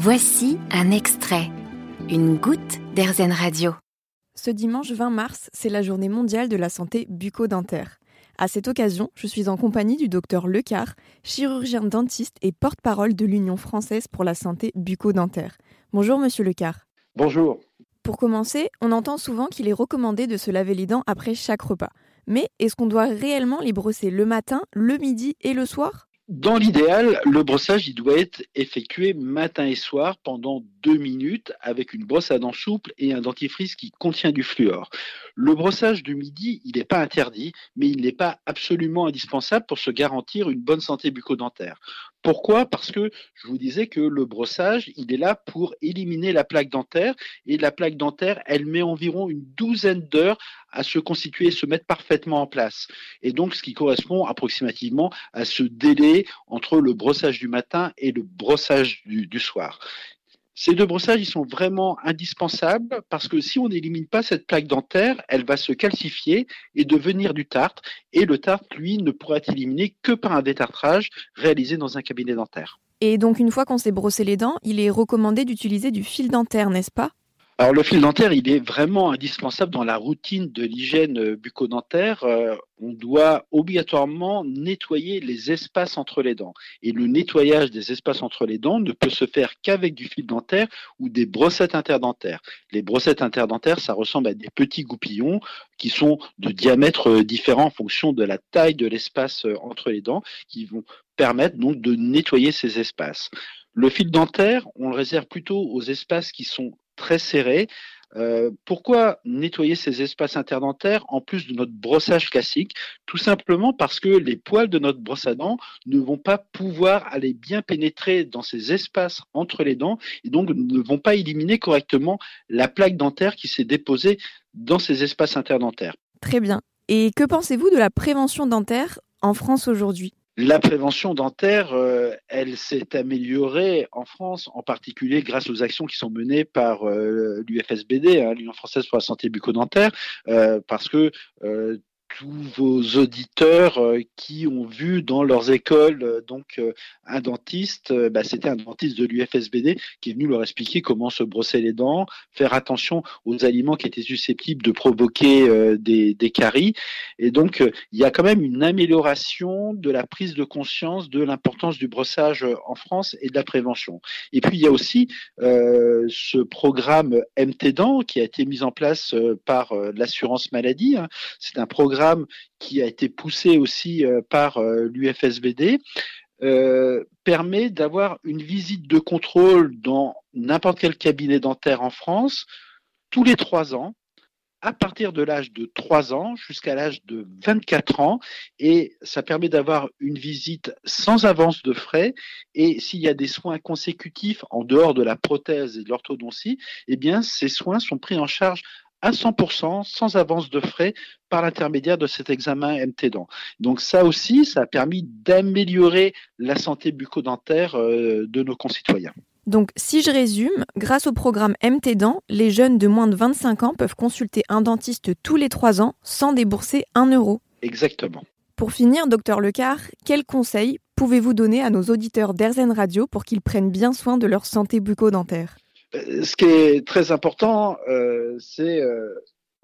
Voici un extrait, une goutte d'Airzen Radio. Ce dimanche 20 mars, c'est la journée mondiale de la santé bucco-dentaire. À cette occasion, je suis en compagnie du docteur Lecar, chirurgien dentiste et porte-parole de l'Union française pour la santé bucco-dentaire. Bonjour monsieur Lecar. Bonjour. Pour commencer, on entend souvent qu'il est recommandé de se laver les dents après chaque repas. Mais est-ce qu'on doit réellement les brosser le matin, le midi et le soir? Dans l'idéal, le brossage il doit être effectué matin et soir pendant deux minutes avec une brosse à dents souple et un dentifrice qui contient du fluor. Le brossage du midi, il n'est pas interdit, mais il n'est pas absolument indispensable pour se garantir une bonne santé bucco-dentaire. Pourquoi? Parce que je vous disais que le brossage, il est là pour éliminer la plaque dentaire et la plaque dentaire, elle met environ une douzaine d'heures à se constituer et se mettre parfaitement en place. Et donc, ce qui correspond approximativement à ce délai entre le brossage du matin et le brossage du, soir. Ces deux brossages, ils sont vraiment indispensables parce que si on n'élimine pas cette plaque dentaire, elle va se calcifier et devenir du tartre. Et le tartre, lui, ne pourra être éliminé que par un détartrage réalisé dans un cabinet dentaire. Et donc, une fois qu'on s'est brossé les dents, il est recommandé d'utiliser du fil dentaire, n'est-ce pas? Alors le fil dentaire, il est vraiment indispensable dans la routine de l'hygiène euh, bucco-dentaire. Euh, on doit obligatoirement nettoyer les espaces entre les dents. Et le nettoyage des espaces entre les dents ne peut se faire qu'avec du fil dentaire ou des brossettes interdentaires. Les brossettes interdentaires, ça ressemble à des petits goupillons qui sont de diamètre euh, différent en fonction de la taille de l'espace entre les dents, qui vont permettre donc de nettoyer ces espaces. Le fil dentaire, on le réserve plutôt aux espaces qui sont très serré. Euh, pourquoi nettoyer ces espaces interdentaires en plus de notre brossage classique? Tout simplement parce que les poils de notre brosse à dents ne vont pas pouvoir aller bien pénétrer dans ces espaces entre les dents et donc ne vont pas éliminer correctement la plaque dentaire qui s'est déposée dans ces espaces interdentaires. Très bien. Et que pensez-vous de la prévention dentaire en France aujourd'hui? La prévention dentaire, euh, elle s'est améliorée en France, en particulier grâce aux actions qui sont menées par euh, l'UFSBD, hein, l'Union française pour la santé bucco-dentaire, euh, parce que tous vos auditeurs euh, qui ont vu dans leurs écoles euh, donc euh, un dentiste, bah, c'était un dentiste de l'UFSBD qui est venu leur expliquer comment se brosser les dents, faire attention aux aliments qui étaient susceptibles de provoquer des, caries. Et donc, il y a quand même une amélioration de la prise de conscience de l'importance du brossage en France et de la prévention. Et puis, il y a aussi ce programme MT Dents qui a été mis en place par l'assurance maladie. Hein. C'est un programme qui a été poussé aussi euh, par euh, l'UFSBD euh, permet d'avoir une visite de contrôle dans n'importe quel cabinet dentaire en France tous les trois ans à partir de l'âge de 3 ans jusqu'à l'âge de 24 ans. Et ça permet d'avoir une visite sans avance de frais. Et s'il y a des soins consécutifs en dehors de la prothèse et de l'orthodontie, eh bien ces soins sont pris en charge à 100% sans avance de frais par l'intermédiaire de cet examen MT dents. Donc ça aussi, ça a permis d'améliorer la santé bucco-dentaire euh, de nos concitoyens. Donc si je résume, grâce au programme MT dents, les jeunes de moins de 25 ans peuvent consulter un dentiste tous les 3 ans sans débourser 1 euro. Exactement. Pour finir, docteur Lecar, quels conseils pouvez-vous donner à nos auditeurs d'Airzen Radio pour qu'ils prennent bien soin de leur santé bucco-dentaire? Ce qui est très important, euh, c'est euh,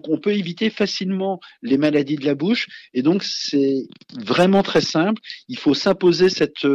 qu'on peut éviter facilement les maladies de la bouche. Et donc, c'est vraiment très simple. Il faut s'imposer cette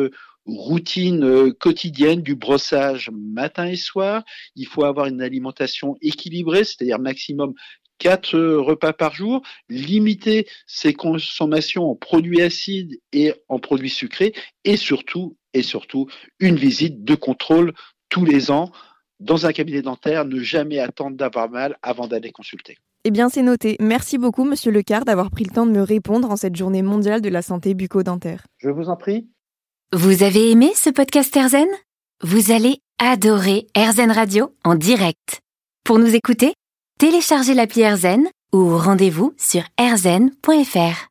routine quotidienne du brossage matin et soir. Il faut avoir une alimentation équilibrée, c'est-à-dire maximum quatre repas par jour, limiter ses consommations en produits acides et en produits sucrés, et surtout, et surtout, une visite de contrôle tous les ans dans un cabinet dentaire, ne jamais attendre d'avoir mal avant d'aller consulter. Eh bien, c'est noté. Merci beaucoup, Monsieur Lecard, d'avoir pris le temps de me répondre en cette journée mondiale de la santé bucco-dentaire. Je vous en prie. Vous avez aimé ce podcast Erzen? Vous allez adorer Erzen Radio en direct. Pour nous écouter, téléchargez l'appli Erzen ou rendez-vous sur erzen.fr.